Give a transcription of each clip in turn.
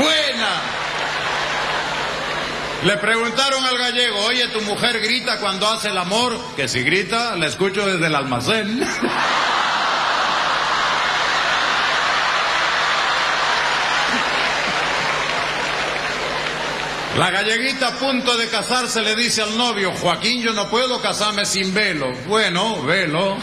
Buena. Le preguntaron al gallego, oye, tu mujer grita cuando hace el amor, que si grita, la escucho desde el almacén. La galleguita a punto de casarse le dice al novio, Joaquín, yo no puedo casarme sin velo. Bueno, velo.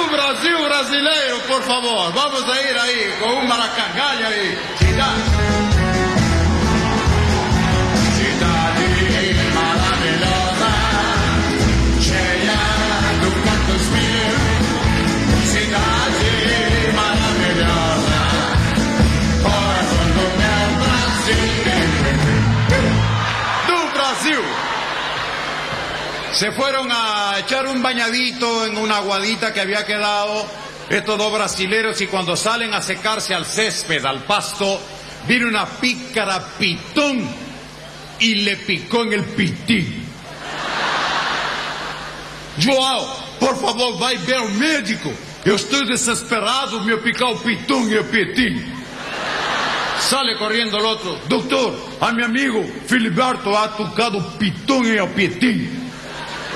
Du Brasil brasileiro, por favor. Vamos a ir ahí con un maracangallo ahí. Cidade. Cidade Se fueron a echar un bañadito en una aguadita que había quedado estos dos brasileros y cuando salen a secarse al césped, al pasto, viene una pícara pitón y le picó en el pitín. Joao, por favor, vai ver ao médico. Eu estou desesperado, me picou o pitón y el pitín. Sale corriendo el otro. Doctor, a mi amigo Filiberto ha tocado pitón y el pitín.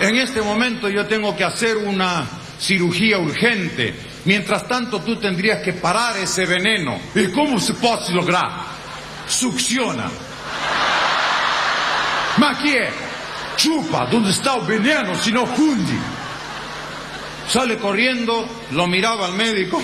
En este momento yo tengo que hacer una cirugía urgente. Mientras tanto tú tendrías que parar ese veneno. ¿Y cómo se puede lograr? Succiona. ¿Ma qué? Chupa, ¿dónde está el veneno si no funde? Sale corriendo, lo miraba al médico.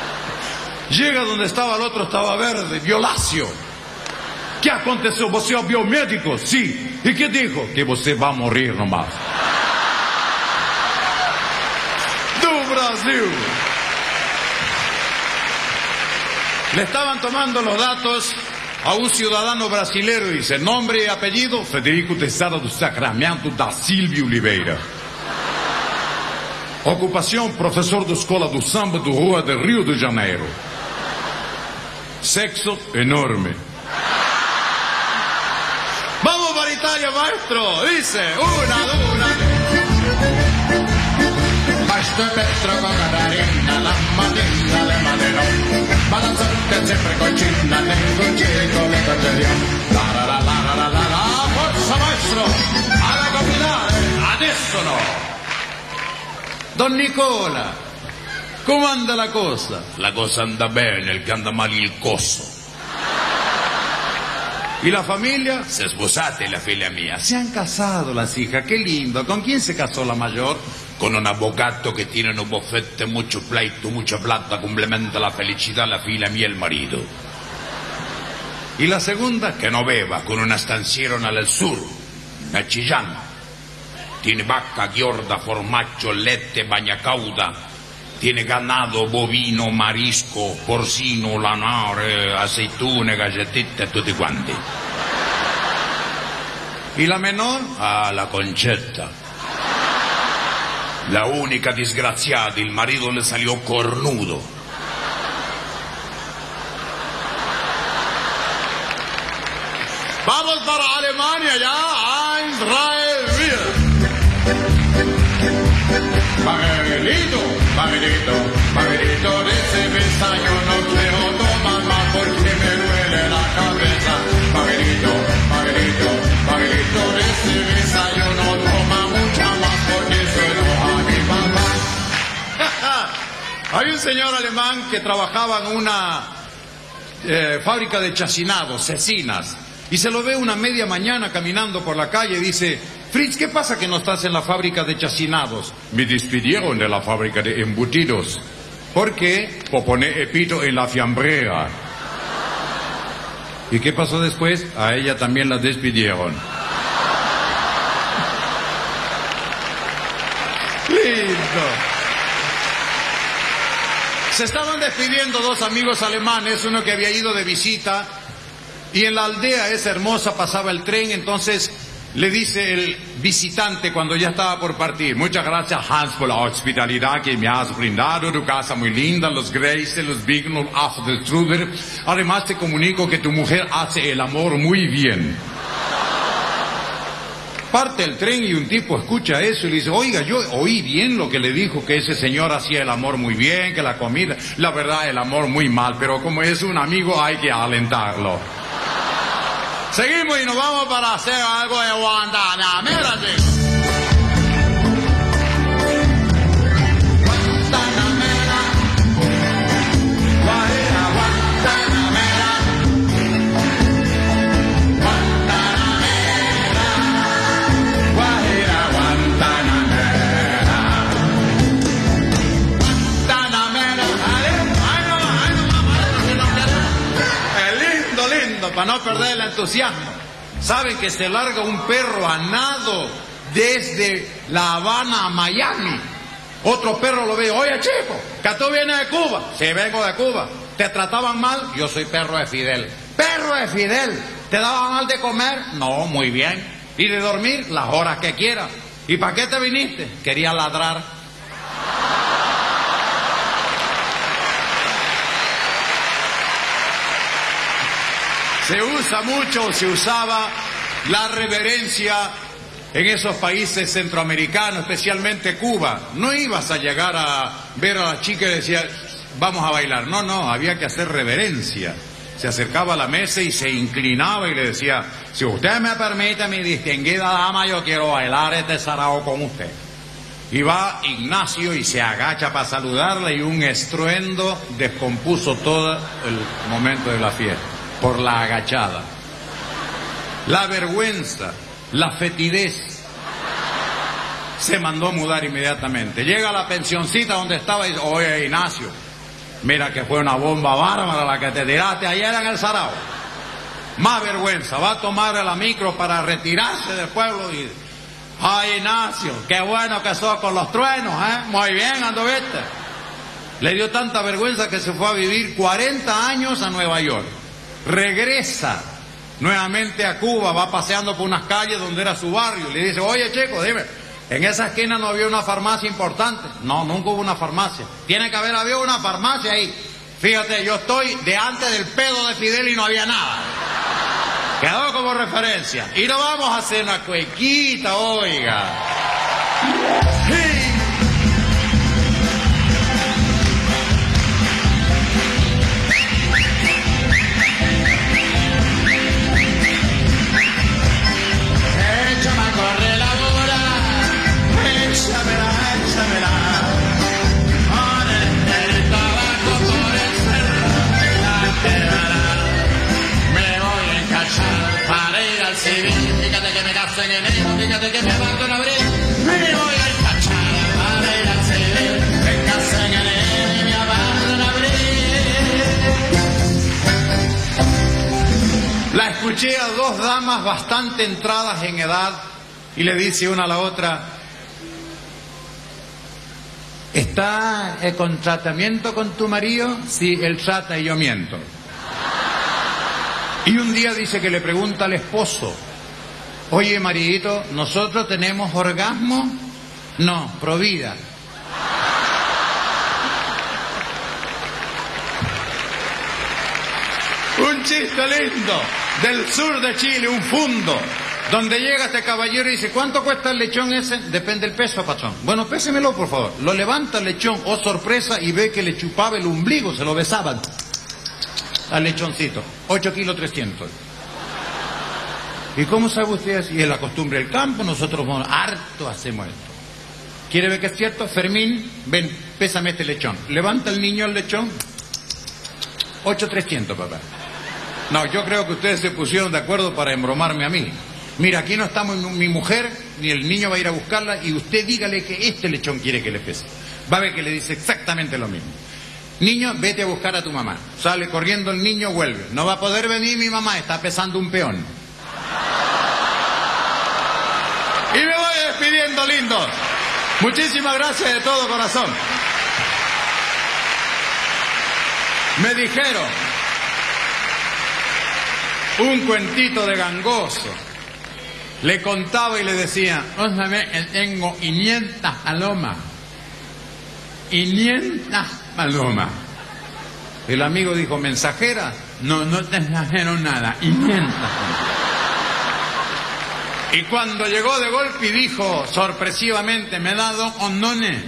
Llega donde estaba el otro, estaba verde, violáceo. ¿Qué aconteceu? Você é o biomédico? Sim. E que dijo? Que você vai morrer nomás. Do Brasil. Le estaban tomando los datos a un ciudadano brasileiro dice nombre y apellido Federico Tessada do Sacramento da Silvia Oliveira. Ocupação professor da escola do samba do Rua de Rio de Janeiro. Sexo enorme. Maestro. Dice, una, una. È Petro con Catarina, la mattina le madero, balanzante sempre concina, nel giro le cogerio. La la la la la la la la, forza maestro, alla combinare, Adesso no. Don Nicola, come anda la cosa? La cosa anda bene, il che anda male il coso. ¿Y la familia? Se sposate la figlia mia, Se han casado las hijas, qué lindo. ¿Con quién se casó la mayor? con un avvocato che tiene un buffette, mucho pleito, mucha plata, complementa la felicità la figlia mia e il marito. ¿Y la segunda? Che non beva, con una stanziera nel sur, a Chillán. Tiene vacca, ghiorda, formaggio, lette, bagnacauda. Tiene ganado, bovino, marisco, porcino, lanare, aceitune, galletette e tutti quanti. ¿Y la menor? Ah, la concetta. La unica disgraziata, il marito le salió cornudo. Vamos para Alemania ya, Eins, pagarito, pagarito de cerveza, yo no quiero tomar más porque me duele la cabeza. Pagarito, pagarito, pagarito de cerveza, yo no tomo mucha más porque suelo a mi mamá. Hay un señor alemán que trabajaba en una eh, fábrica de chacinados, cecinas, y se lo ve una media mañana caminando por la calle y dice, Fritz, ¿qué pasa que no estás en la fábrica de chacinados? Me despidieron de la fábrica de embutidos. ¿Por qué? Por poner epito en la fiambrera. ¿Y qué pasó después? A ella también la despidieron. Lindo. Se estaban despidiendo dos amigos alemanes, uno que había ido de visita y en la aldea esa hermosa pasaba el tren, entonces le dice el visitante cuando ya estaba por partir, muchas gracias Hans por la hospitalidad que me has brindado, tu casa muy linda, los Grace, los Bignos, After Truder. Además te comunico que tu mujer hace el amor muy bien. Parte el tren y un tipo escucha eso y le dice, oiga, yo oí bien lo que le dijo, que ese señor hacía el amor muy bien, que la comida, la verdad, el amor muy mal, pero como es un amigo hay que alentarlo. Seguimos y nos vamos para hacer algo de Guantanamera, chicos. Saben que se larga un perro a nado desde La Habana a Miami. Otro perro lo ve, oye chico, que tú vienes de Cuba. Sí, vengo de Cuba. ¿Te trataban mal? Yo soy perro de Fidel. Perro de Fidel. ¿Te daban mal de comer? No, muy bien. ¿Y de dormir? Las horas que quieras. ¿Y para qué te viniste? Quería ladrar. Se usa mucho, se usaba la reverencia en esos países centroamericanos, especialmente Cuba. No ibas a llegar a ver a la chica y decía, vamos a bailar. No, no, había que hacer reverencia. Se acercaba a la mesa y se inclinaba y le decía, si usted me permite, mi distinguida dama, yo quiero bailar este sarao con usted. Y va Ignacio y se agacha para saludarle y un estruendo descompuso todo el momento de la fiesta por la agachada. La vergüenza, la fetidez. Se mandó a mudar inmediatamente. Llega a la pensioncita donde estaba y dice, oye Ignacio, mira que fue una bomba bárbara la que te tiraste ayer en el Sarao. Más vergüenza, va a tomar la micro para retirarse del pueblo y... Ay Ignacio, qué bueno que sos con los truenos, ¿eh? Muy bien, anduviste. Le dio tanta vergüenza que se fue a vivir 40 años a Nueva York regresa nuevamente a Cuba, va paseando por unas calles donde era su barrio, le dice, oye chico, dime, en esa esquina no había una farmacia importante. No, nunca hubo una farmacia. Tiene que haber habido una farmacia ahí. Fíjate, yo estoy de antes del pedo de Fidel y no había nada. Quedó como referencia. Y nos vamos a hacer una cuequita, oiga. En enero, fíjate que me en abril. La escuché a dos damas bastante entradas en edad y le dice una a la otra, ¿está eh, con tratamiento con tu marido? Sí, él trata y yo miento. Y un día dice que le pregunta al esposo, oye maridito, ¿nosotros tenemos orgasmo? No, provida. Un chiste lindo del sur de Chile, un fundo, donde llega este caballero y dice, ¿cuánto cuesta el lechón ese? Depende del peso, patrón. Bueno, pésemelo, por favor. Lo levanta el lechón, oh sorpresa, y ve que le chupaba el ombligo, se lo besaban al lechoncito. 8 kilos 300. ¿Y cómo sabe usted así? Es la costumbre del campo, nosotros harto hacemos esto. ¿Quiere ver que es cierto? Fermín, ven, pésame este lechón. Levanta el niño al lechón. 8,300, papá. No, yo creo que ustedes se pusieron de acuerdo para embromarme a mí. Mira, aquí no estamos mi mujer, ni el niño va a ir a buscarla, y usted dígale que este lechón quiere que le pese. Va a ver que le dice exactamente lo mismo. Niño, vete a buscar a tu mamá. Sale corriendo el niño, vuelve. No va a poder venir mi mamá, está pesando un peón. Y me lindos. Muchísimas gracias de todo corazón. Me dijeron un cuentito de gangoso. Le contaba y le decía, ósame que tengo 500 palomas. 500 palomas. El amigo dijo, ¿mensajera? No, no te mensajeron nada. 500 palomas. Y cuando llegó de golpe y dijo sorpresivamente, me da dos condones.